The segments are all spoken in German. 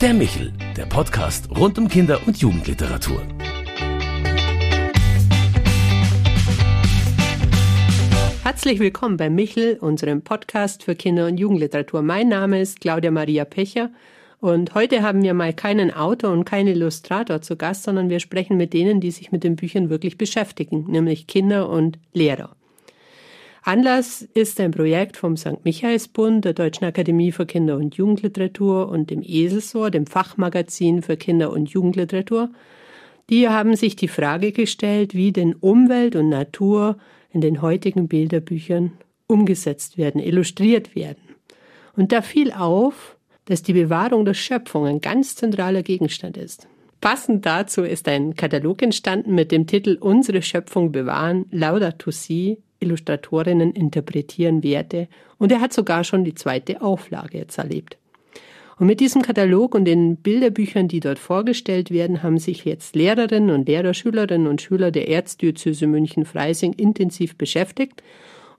Der Michel, der Podcast rund um Kinder- und Jugendliteratur. Herzlich willkommen bei Michel, unserem Podcast für Kinder- und Jugendliteratur. Mein Name ist Claudia Maria Pecher und heute haben wir mal keinen Autor und keinen Illustrator zu Gast, sondern wir sprechen mit denen, die sich mit den Büchern wirklich beschäftigen, nämlich Kinder und Lehrer. Anlass ist ein Projekt vom St. Michaelsbund, der Deutschen Akademie für Kinder- und Jugendliteratur und dem Eselsohr, dem Fachmagazin für Kinder- und Jugendliteratur. Die haben sich die Frage gestellt, wie denn Umwelt und Natur in den heutigen Bilderbüchern umgesetzt werden, illustriert werden. Und da fiel auf, dass die Bewahrung der Schöpfung ein ganz zentraler Gegenstand ist. Passend dazu ist ein Katalog entstanden mit dem Titel Unsere Schöpfung bewahren, Laudato Si, Illustratorinnen interpretieren Werte und er hat sogar schon die zweite Auflage jetzt erlebt. Und mit diesem Katalog und den Bilderbüchern, die dort vorgestellt werden, haben sich jetzt Lehrerinnen und Lehrer, Schülerinnen und Schüler der Erzdiözese München-Freising intensiv beschäftigt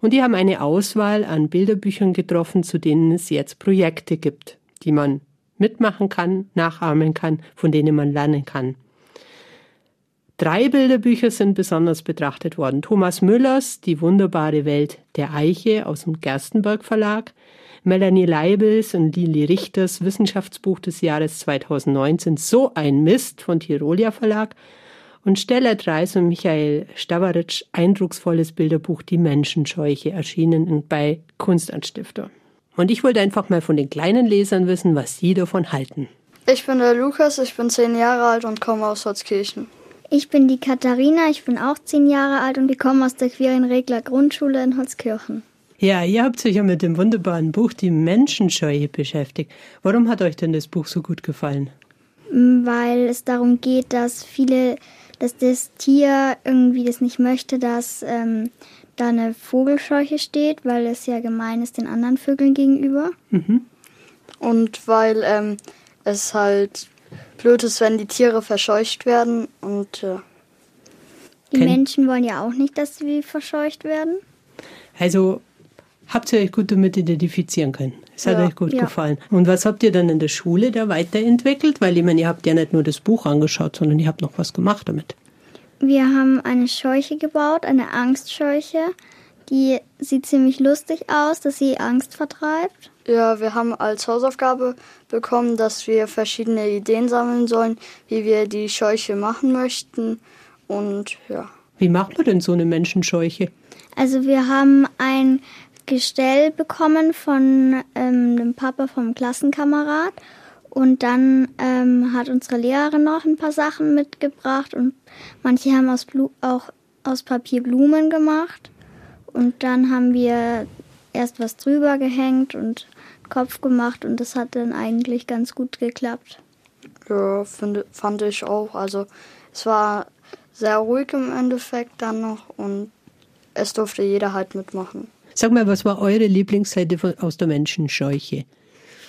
und die haben eine Auswahl an Bilderbüchern getroffen, zu denen es jetzt Projekte gibt, die man mitmachen kann, nachahmen kann, von denen man lernen kann. Drei Bilderbücher sind besonders betrachtet worden. Thomas Müllers Die wunderbare Welt der Eiche aus dem Gerstenberg Verlag, Melanie Leibels und Lili Richters Wissenschaftsbuch des Jahres 2019 So ein Mist von Tirolia Verlag und Stella Dreis und Michael Stavaritsch eindrucksvolles Bilderbuch Die Menschenscheuche erschienen bei Kunstanstifter. Und ich wollte einfach mal von den kleinen Lesern wissen, was sie davon halten. Ich bin der Lukas, ich bin zehn Jahre alt und komme aus Holzkirchen. Ich bin die Katharina, ich bin auch zehn Jahre alt und ich komme aus der Quirin-Regler Grundschule in Holzkirchen. Ja, ihr habt euch ja mit dem wunderbaren Buch Die Menschenscheue beschäftigt. Warum hat euch denn das Buch so gut gefallen? Weil es darum geht, dass viele, dass das Tier irgendwie das nicht möchte, dass ähm, da eine Vogelscheuche steht, weil es ja gemein ist den anderen Vögeln gegenüber. Mhm. Und weil ähm, es halt blöd ist, wenn die Tiere verscheucht werden und äh, die Menschen wollen ja auch nicht, dass sie verscheucht werden. Also habt ihr euch gut damit identifizieren können. Es hat Ja, euch gut ja. gefallen. Und was habt ihr dann in der Schule da weiterentwickelt? Weil ich meine, ihr habt ja nicht nur das Buch angeschaut, sondern ihr habt noch was gemacht damit. Wir haben eine Scheuche gebaut, eine Angstscheuche. Die sieht ziemlich lustig aus, dass sie Angst vertreibt. Ja, wir haben als Hausaufgabe bekommen, dass wir verschiedene Ideen sammeln sollen, wie wir die Scheuche machen möchten. Und ja, Wie macht man denn so eine Menschenscheuche? Also wir haben ein Gestell bekommen von ähm, dem Papa vom Klassenkamerad und dann ähm, hat unsere Lehrerin noch ein paar Sachen mitgebracht und manche haben aus Blu auch aus Papier Blumen gemacht und dann haben wir erst was drüber gehängt und Kopf gemacht und das hat dann eigentlich ganz gut geklappt. ja finde, fand ich auch. Also es war sehr ruhig im Endeffekt dann noch und es durfte jeder halt mitmachen. Sag mal, was war eure Lieblingsseite von, aus der Menschenscheuche?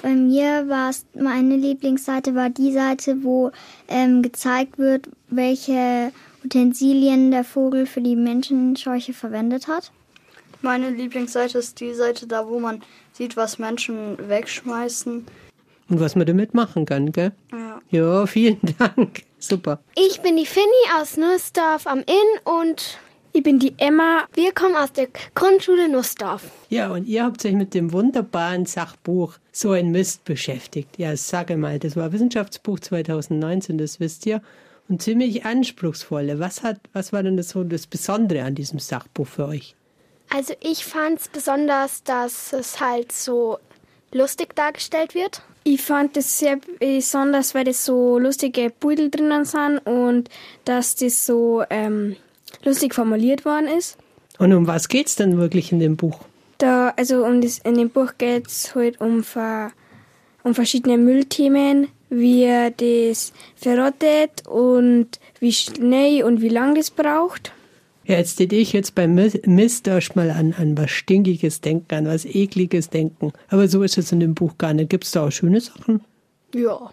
Bei mir war es, meine Lieblingsseite war die Seite, wo ähm, gezeigt wird, welche Utensilien der Vogel für die Menschenscheuche verwendet hat. Meine Lieblingsseite ist die Seite da, wo man sieht, was Menschen wegschmeißen. Und was man damit machen kann, gell? Ja. Ja, vielen Dank. Super. Ich bin die Finny aus Nussdorf am Inn und ich bin die Emma. Wir kommen aus der Grundschule Nussdorf. Ja, und ihr habt euch mit dem wunderbaren Sachbuch So ein Mist beschäftigt. Ja, sage mal, das war Wissenschaftsbuch 2019, das wisst ihr. Und ziemlich anspruchsvolle. Was, hat, was war denn das so das Besondere an diesem Sachbuch für euch? Also ich fand es besonders, dass es halt so lustig dargestellt wird. Ich fand das sehr besonders, weil das so lustige Pudel drinnen sind und dass das so ähm, lustig formuliert worden ist. Und um was geht's denn wirklich in dem Buch? Da, also um das, in dem Buch geht es halt um, ver, um verschiedene Müllthemen, wie das verrottet und wie schnell und wie lang das braucht. Ja, jetzt hätte ich jetzt beim Mis- Mist erstmal an, an was Stinkiges denken, an was Ekliges denken. Aber so ist es in dem Buch gar nicht. Gibt es da auch schöne Sachen? Ja.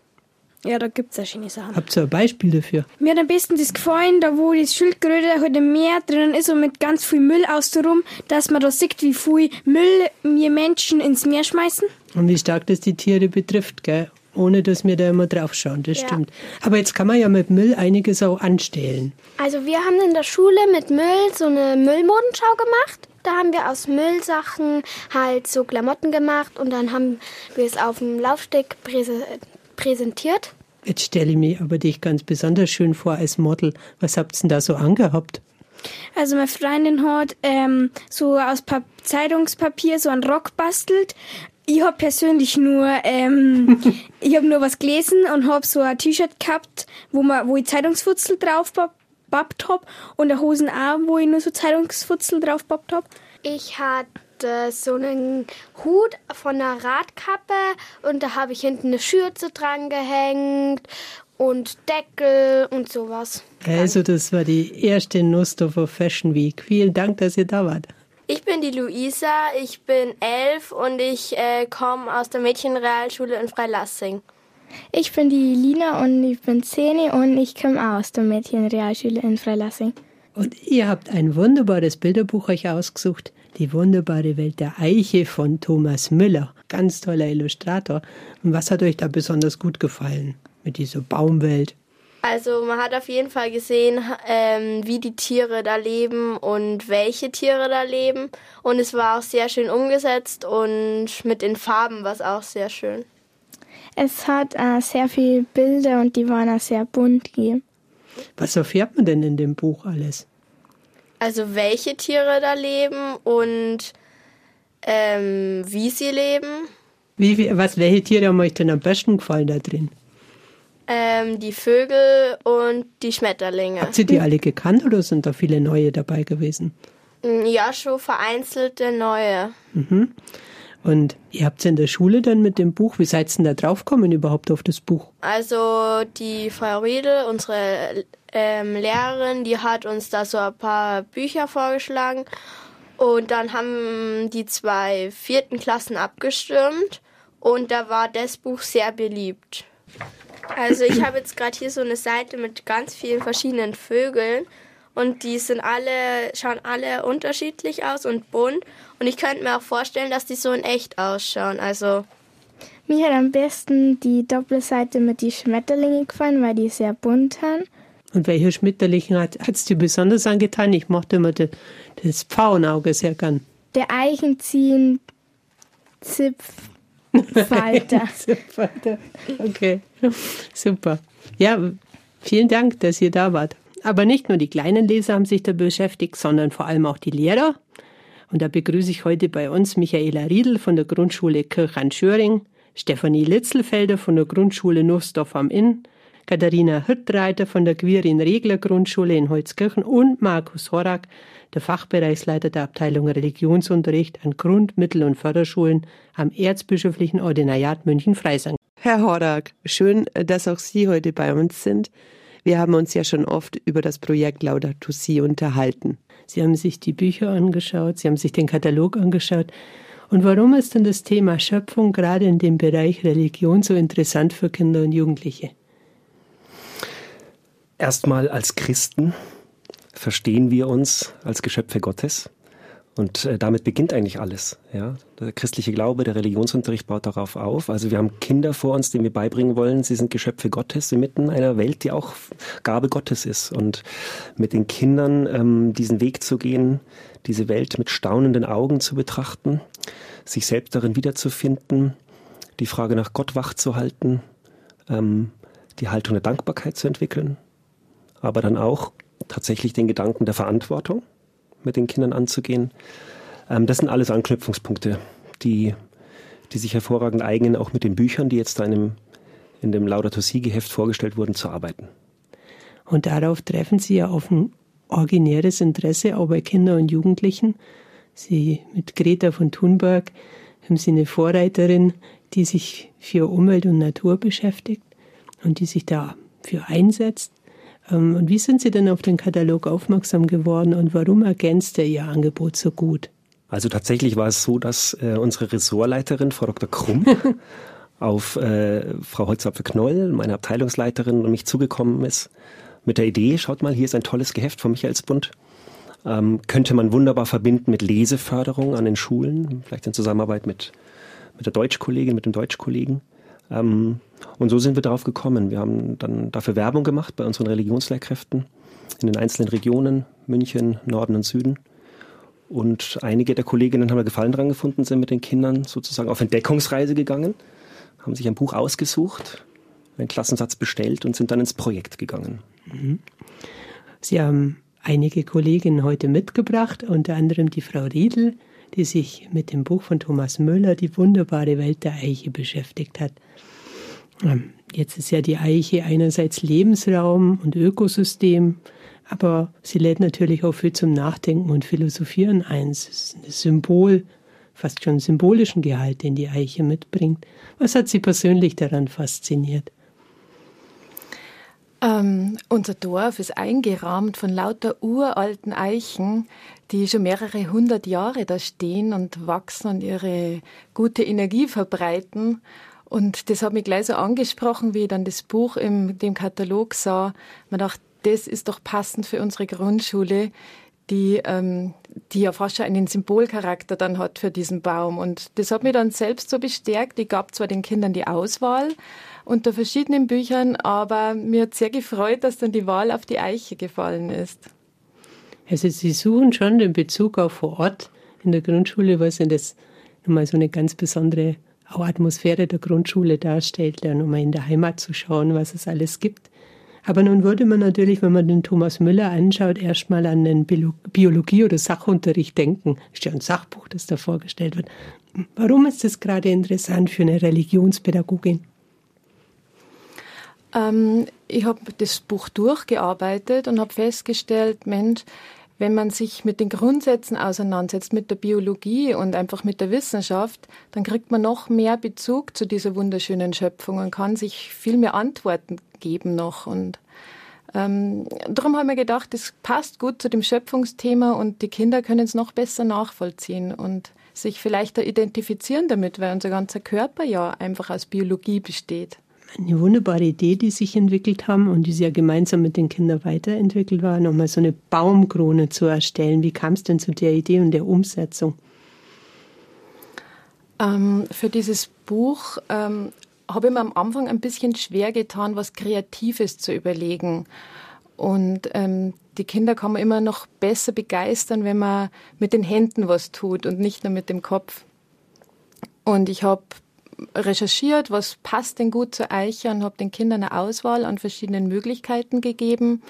Ja, da gibt es auch schöne Sachen. Habt ihr ein Beispiel dafür? Mir hat am besten das gefallen, da wo das Schildkröte halt im Meer drinnen ist und mit ganz viel Müll außenrum, dass man da sieht, wie viel Müll wir Menschen ins Meer schmeißen. Und wie stark das die Tiere betrifft, gell? Ohne dass wir da immer drauf schauen, das Ja. stimmt. Aber jetzt kann man ja mit Müll einiges auch anstellen. Also wir haben in der Schule mit Müll so eine Müllmodenschau gemacht. Da haben wir aus Müllsachen halt so Klamotten gemacht und dann haben wir es auf dem Laufsteg präse präsentiert. Jetzt stelle ich mir aber dich ganz besonders schön vor als Model. Was habt ihr denn da so angehabt? Also meine Freundin hat ähm, so aus Pa- Zeitungspapier so einen Rock bastelt. Ich hab persönlich nur, ähm, ich hab nur was gelesen und hab so ein T-Shirt gehabt, wo man, wo ich Zeitungsfutzel drauf babbt hab und der Hosen auch, wo ich nur so Zeitungsfutzel drauf babbt hab. Ich hatte so einen Hut von einer Radkappe und da habe ich hinten eine Schürze dran gehängt und Deckel und sowas. Also, das war die erste Nussdorfer Fashion Week. Vielen Dank, dass ihr da wart. Ich bin die Luisa, ich bin elf und ich äh, komme aus der Mädchenrealschule in Freilassing. Ich bin die Lina und ich bin 10 und ich komme aus der Mädchenrealschule in Freilassing. Und ihr habt ein wunderbares Bilderbuch euch ausgesucht. Die wunderbare Welt der Eiche von Thomas Müller. Ganz toller Illustrator. Und was hat euch da besonders gut gefallen mit dieser Baumwelt? Also man hat auf jeden Fall gesehen, ähm, wie die Tiere da leben und welche Tiere da leben. Und es war auch sehr schön umgesetzt und mit den Farben war es auch sehr schön. Es hat äh, sehr viele Bilder und die waren auch sehr bunt. Hier. Was erfährt man denn in dem Buch alles? Also welche Tiere da leben und ähm, wie sie leben. Wie, wie- was, welche Tiere haben euch denn am besten gefallen da drin? Ähm, die Vögel und die Schmetterlinge. Habt ihr die alle gekannt oder sind da viele neue dabei gewesen? Mm, Ja, schon vereinzelte neue. Und ihr habt in der Schule dann mit dem Buch, wie seid ihr denn da draufgekommen überhaupt auf das Buch? Also die Frau Riedel, unsere ähm, Lehrerin, die hat uns da so ein paar Bücher vorgeschlagen. Und dann haben die zwei vierten Klassen abgestimmt. Und da war das Buch sehr beliebt. Also ich habe jetzt gerade hier so eine Seite mit ganz vielen verschiedenen Vögeln. Und die sind alle, schauen alle unterschiedlich aus und bunt. Und ich könnte mir auch vorstellen, dass die so in echt ausschauen. Also Mir hat am besten die Doppelseite mit die Schmetterlinge gefallen, weil die sehr bunt sind. Und welcher Schmetterling hat es dir besonders angetan? Ich mochte immer das, das Pfauenauge sehr gern. Der Eichenziehen Zipffalter. Super. Okay, super. Ja, vielen Dank, dass ihr da wart. Aber nicht nur die kleinen Leser haben sich da beschäftigt, sondern vor allem auch die Lehrer. Und da begrüße ich heute bei uns Michaela Riedel von der Grundschule Kirchan-Schöring, Stefanie Litzelfelder von der Grundschule Nussdorf am Inn, Katharina Hirtreiter von der Quirin Regler Grundschule in Holzkirchen und Markus Horak, der Fachbereichsleiter der Abteilung Religionsunterricht an Grund-, Mittel- und Förderschulen am Erzbischöflichen Ordinariat München-Freising. Herr Horak, schön, dass auch Sie heute bei uns sind. Wir haben uns ja schon oft über das Projekt Laudato Si unterhalten. Sie haben sich die Bücher angeschaut, Sie haben sich den Katalog angeschaut. Und warum ist denn das Thema Schöpfung gerade in dem Bereich Religion so interessant für Kinder und Jugendliche? Erstmal als Christen verstehen wir uns als Geschöpfe Gottes. Und äh, damit beginnt eigentlich alles. Ja? Der christliche Glaube, der Religionsunterricht baut darauf auf. Also wir haben Kinder vor uns, denen wir beibringen wollen, sie sind Geschöpfe Gottes inmitten einer Welt, die auch Gabe Gottes ist. Und mit den Kindern ähm, diesen Weg zu gehen, diese Welt mit staunenden Augen zu betrachten, sich selbst darin wiederzufinden, die Frage nach Gott wach zu halten, ähm, die Haltung der Dankbarkeit zu entwickeln, aber dann auch tatsächlich den Gedanken der Verantwortung mit den Kindern anzugehen. Ähm, das sind alles Anknüpfungspunkte, die, die sich hervorragend eignen, auch mit den Büchern, die jetzt da in dem, in dem Laudato Si-Geheft vorgestellt wurden, zu arbeiten. Und darauf treffen Sie ja auf ein originäres Interesse auch bei Kindern und Jugendlichen. Sie mit Greta von Thunberg haben Sie eine Vorreiterin, die sich für Umwelt und Natur beschäftigt und die sich dafür einsetzt. Ähm, Und wie sind Sie denn auf den Katalog aufmerksam geworden und warum ergänzt er Ihr Angebot so gut? Also tatsächlich war es so, dass äh, unsere Ressortleiterin, Frau Dr. Krumm, auf äh, Frau Holzapfel-Knoll, meine Abteilungsleiterin, und mich zugekommen ist mit der Idee, schaut mal, hier ist ein tolles Geheft vom Michaelsbund. Ähm, könnte man wunderbar verbinden mit Leseförderung an den Schulen, vielleicht in Zusammenarbeit mit, mit der Deutschkollegin, mit dem Deutschkollegen. Ähm, und so sind wir darauf gekommen. Wir haben dann dafür Werbung gemacht bei unseren Religionslehrkräften in den einzelnen Regionen, München, Norden und Süden. Und einige der Kolleginnen haben da Gefallen dran gefunden, sind mit den Kindern sozusagen auf Entdeckungsreise gegangen, haben sich ein Buch ausgesucht, einen Klassensatz bestellt und sind dann ins Projekt gegangen. Mhm. Sie haben einige Kolleginnen heute mitgebracht, unter anderem die Frau Riedel, die sich mit dem Buch von Thomas Müller, Die wunderbare Welt der Eiche, beschäftigt hat. Ähm, jetzt ist ja die Eiche einerseits Lebensraum und Ökosystem, aber sie lädt natürlich auch viel zum Nachdenken und Philosophieren ein. Es ist ein Symbol, fast schon symbolischen Gehalt, den die Eiche mitbringt. Was hat Sie persönlich daran fasziniert? Ähm, unser Dorf ist eingerahmt von lauter uralten Eichen, die schon mehrere hundert Jahre da stehen und wachsen und ihre gute Energie verbreiten. Und das hat mich gleich so angesprochen, wie ich dann das Buch im dem Katalog sah. Man dachte, das ist doch passend für unsere Grundschule, die, ähm, die ja fast schon einen Symbolcharakter dann hat für diesen Baum. Und das hat mich dann selbst so bestärkt. Ich gab zwar den Kindern die Auswahl unter verschiedenen Büchern, aber mir hat sehr gefreut, dass dann die Wahl auf die Eiche gefallen ist. Also Sie suchen schon den Bezug auch vor Ort in der Grundschule, was denn das nochmal so eine ganz besondere Atmosphäre der Grundschule darstellt, ja nochmal in der Heimat zu schauen, was es alles gibt. Aber nun würde man natürlich, wenn man den Thomas Müller anschaut, erstmal an den Biologie- oder Sachunterricht denken. Das ist ja ein Sachbuch, das da vorgestellt wird. Warum ist das gerade interessant für eine Religionspädagogin? Ähm, ich habe das Buch durchgearbeitet und habe festgestellt, Mensch, wenn man sich mit den Grundsätzen auseinandersetzt, mit der Biologie und einfach mit der Wissenschaft, dann kriegt man noch mehr Bezug zu dieser wunderschönen Schöpfung und kann sich viel mehr Antworten geben noch. Und ähm, darum haben wir gedacht, das passt gut zu dem Schöpfungsthema und die Kinder können es noch besser nachvollziehen und sich vielleicht da identifizieren damit, weil unser ganzer Körper ja einfach aus Biologie besteht eine wunderbare Idee, die sich entwickelt haben und die sie ja gemeinsam mit den Kindern weiterentwickelt war, nochmal so eine Baumkrone zu erstellen. Wie kam es denn zu der Idee und der Umsetzung? Ähm, für dieses Buch ähm, habe ich mir am Anfang ein bisschen schwer getan, was Kreatives zu überlegen. Und ähm, die Kinder kann man immer noch besser begeistern, wenn man mit den Händen was tut und nicht nur mit dem Kopf. Und ich habe recherchiert, was passt denn gut zur Eiche und habe den Kindern eine Auswahl an verschiedenen Möglichkeiten gegeben,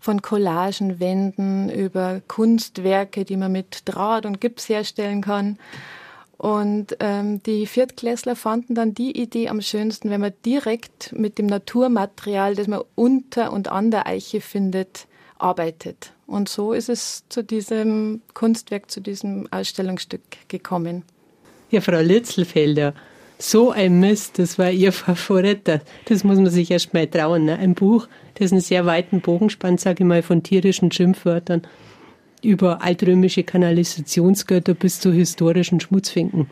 von Collagen, Wänden über Kunstwerke, die man mit Draht und Gips herstellen kann. Und ähm, die Viertklässler fanden dann die Idee am schönsten, wenn man direkt mit dem Naturmaterial, das man unter und an der Eiche findet, arbeitet. Und so ist es zu diesem Kunstwerk, zu diesem Ausstellungsstück gekommen. Ja, Frau Litzelfelder, so ein Mist, das war ihr Favorit. Das muss man sich erst mal trauen. Ne? Ein Buch, das einen sehr weiten Bogen spannt, sage ich mal, von tierischen Schimpfwörtern über altrömische Kanalisationsgötter bis zu historischen Schmutzfinken.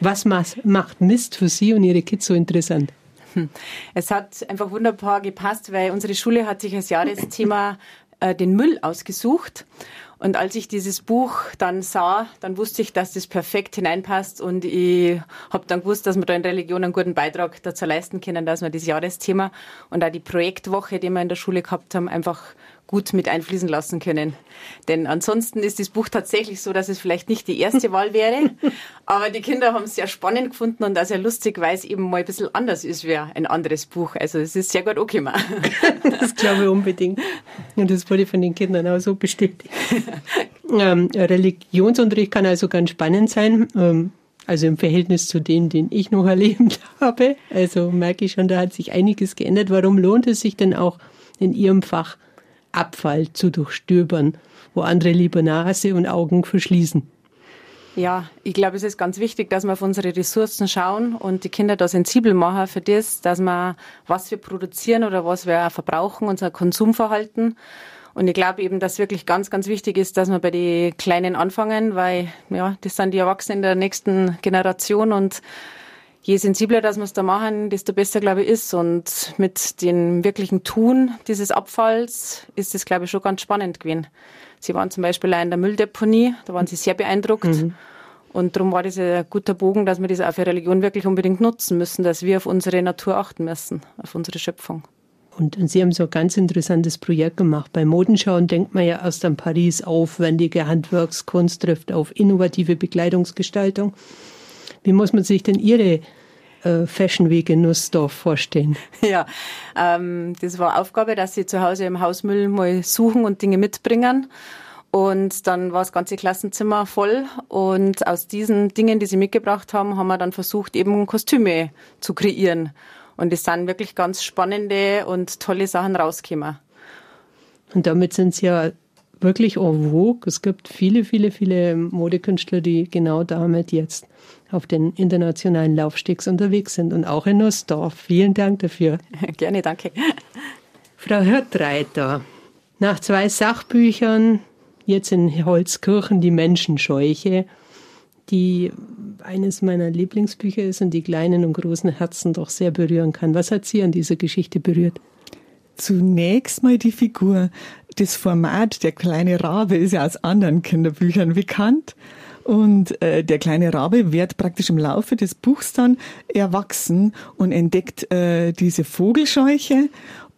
Was macht Mist für Sie und Ihre Kids so interessant? Hm. Es hat einfach wunderbar gepasst, weil unsere Schule hat sich als Jahresthema äh, den Müll ausgesucht. Und als ich dieses Buch dann sah, dann wusste ich, dass das perfekt hineinpasst und ich habe dann gewusst, dass wir da in Religion einen guten Beitrag dazu leisten können, dass wir das Jahresthema und auch die Projektwoche, die wir in der Schule gehabt haben, einfach gut mit einfließen lassen können. Denn ansonsten ist das Buch tatsächlich so, dass es vielleicht nicht die erste Wahl wäre, aber die Kinder haben es sehr spannend gefunden und auch sehr lustig, weil es eben mal ein bisschen anders ist wie ein anderes Buch. Also es ist sehr gut angekommen. das glaube ich unbedingt. Und das wurde von den Kindern auch so bestätigt. ähm, Religionsunterricht kann also ganz spannend sein. Ähm, also im Verhältnis zu denen, den ich noch erlebt habe. Also merke ich schon, da hat sich einiges geändert. Warum lohnt es sich denn auch in Ihrem Fach Abfall zu durchstöbern, wo andere lieber Nase und Augen verschließen. Ja, ich glaube, es ist ganz wichtig, dass wir auf unsere Ressourcen schauen und die Kinder da sensibel machen für das, dass wir, was wir produzieren oder was wir auch verbrauchen, unser Konsumverhalten. Und ich glaube eben, dass wirklich ganz, ganz wichtig ist, dass wir bei den Kleinen anfangen, weil, ja, das sind die Erwachsenen der nächsten Generation und je sensibler dass wir es da machen, desto besser, glaube ich, ist. Und mit dem wirklichen Tun dieses Abfalls ist es, glaube ich, schon ganz spannend gewesen. Sie waren zum Beispiel auch in der Mülldeponie, da waren sie sehr beeindruckt. Mhm. Und darum war das ein guter Bogen, dass wir das auch für Religion wirklich unbedingt nutzen müssen, dass wir auf unsere Natur achten müssen, auf unsere Schöpfung. Und, und Sie haben so ein ganz interessantes Projekt gemacht. Bei Modenschauen denkt man ja erst an Paris, aufwendige Handwerkskunst trifft auf innovative Bekleidungsgestaltung. Wie muss man sich denn Ihre äh, Fashion Week in Nussdorf vorstellen? Ja, ähm, das war Aufgabe, dass Sie zu Hause im Hausmüll mal suchen und Dinge mitbringen. Und dann war das ganze Klassenzimmer voll. Und aus diesen Dingen, die sie mitgebracht haben, haben wir dann versucht, eben Kostüme zu kreieren. Und es sind wirklich ganz spannende und tolle Sachen rausgekommen. Und damit sind sie ja wirklich en vogue. Es gibt viele, viele, viele Modekünstler, die genau damit jetzt auf den internationalen Laufstegs unterwegs sind und auch in Nussdorf. Vielen Dank dafür. Gerne, danke. Frau Hörtreiter, nach zwei Sachbüchern, jetzt in Holzkirchen die Menschenscheuche, die eines meiner Lieblingsbücher ist und die kleinen und großen Herzen doch sehr berühren kann. Was hat Sie an dieser Geschichte berührt? Zunächst mal die Figur. Das Format, der kleine Rabe, ist ja aus anderen Kinderbüchern bekannt. Und äh, der kleine Rabe wird praktisch im Laufe des Buchs dann erwachsen und entdeckt äh, diese Vogelscheuche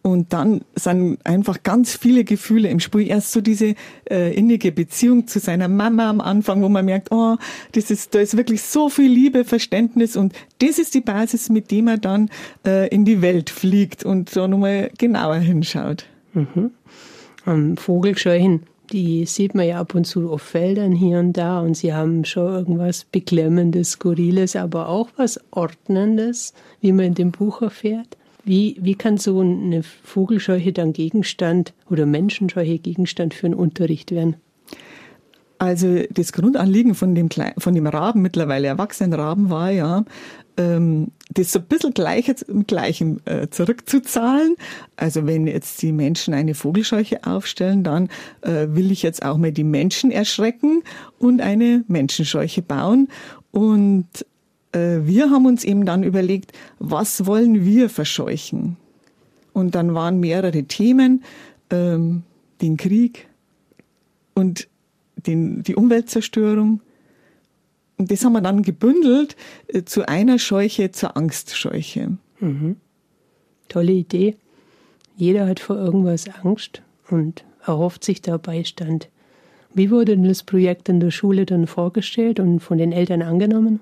und dann sind einfach ganz viele Gefühle im Spiel. Erst so diese äh, innige Beziehung zu seiner Mama am Anfang, wo man merkt, oh, das ist, da ist wirklich so viel Liebe, Verständnis und das ist die Basis, mit dem er dann äh, in die Welt fliegt und da nochmal genauer hinschaut. Mhm. Um, Vogelscheuchen, die sieht man ja ab und zu auf Feldern hier und da und sie haben schon irgendwas Beklemmendes, Skurriles, aber auch was Ordnendes, wie man in dem Buch erfährt. Wie, wie kann so eine Vogelscheuche dann Gegenstand oder Menschenscheuche Gegenstand für einen Unterricht werden? Also das Grundanliegen von dem, von dem Raben, mittlerweile erwachsenen Raben, war ja, ähm, das so ein bisschen gleich mit Gleichem äh, zurückzuzahlen. Also wenn jetzt die Menschen eine Vogelscheuche aufstellen, dann äh, will ich jetzt auch mal die Menschen erschrecken und eine Menschenscheuche bauen. Und wir haben uns eben dann überlegt, was wollen wir verscheuchen? Und dann waren mehrere Themen, ähm, den Krieg und den, die Umweltzerstörung. Und das haben wir dann gebündelt äh, zu einer Scheuche, zur Angstscheuche. Mhm. Tolle Idee. Jeder hat vor irgendwas Angst und erhofft sich da Beistand. Wie wurde denn das Projekt in der Schule dann vorgestellt und von den Eltern angenommen?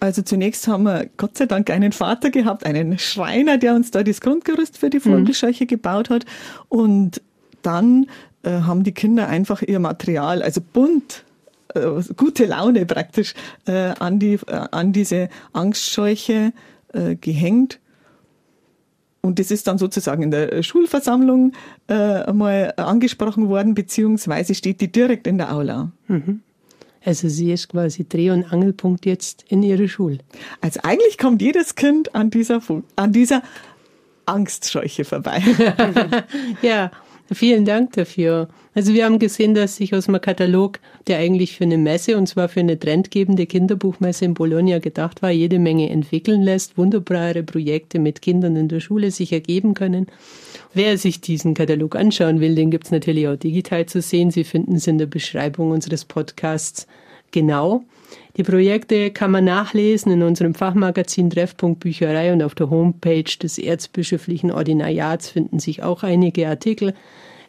Also zunächst haben wir Gott sei Dank einen Vater gehabt, einen Schreiner, der uns da das Grundgerüst für die Vogelscheuche mhm. gebaut hat. Und dann äh, haben die Kinder einfach ihr Material, also bunt, äh, gute Laune praktisch, äh, an, die, äh, an diese Angstscheuche äh, gehängt. Und das ist dann sozusagen in der Schulversammlung äh, mal angesprochen worden, beziehungsweise steht die direkt in der Aula. Mhm. Also sie ist quasi Dreh- und Angelpunkt jetzt in ihrer Schule. Also eigentlich kommt jedes Kind an dieser, an dieser Angstscheuche vorbei. ja, vielen Dank dafür. Also wir haben gesehen, dass sich aus dem Katalog, der eigentlich für eine Messe, und zwar für eine trendgebende Kinderbuchmesse in Bologna gedacht war, jede Menge entwickeln lässt, wunderbare Projekte mit Kindern in der Schule sich ergeben können. Wer sich diesen Katalog anschauen will, den gibt's natürlich auch digital zu sehen. Sie finden es in der Beschreibung unseres Podcasts genau. Die Projekte kann man nachlesen in unserem Fachmagazin Treffpunkt Bücherei und auf der Homepage des Erzbischöflichen Ordinariats finden sich auch einige Artikel.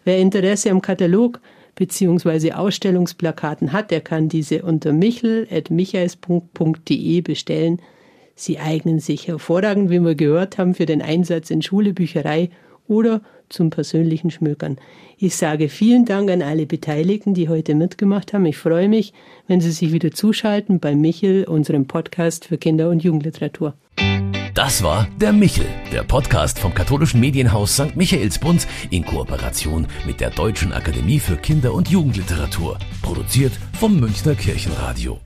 Wer Interesse am Katalog bzw. Ausstellungsplakaten hat, der kann diese unter michel.michaelspunkt.de bestellen. Sie eignen sich hervorragend, wie wir gehört haben, für den Einsatz in Schule, Bücherei oder zum persönlichen Schmökern. Ich sage vielen Dank an alle Beteiligten, die heute mitgemacht haben. Ich freue mich, wenn Sie sich wieder zuschalten bei Michel, unserem Podcast für Kinder- und Jugendliteratur. Das war der Michel, der Podcast vom katholischen Medienhaus St. Michaelsbund in Kooperation mit der Deutschen Akademie für Kinder- und Jugendliteratur, produziert vom Münchner Kirchenradio.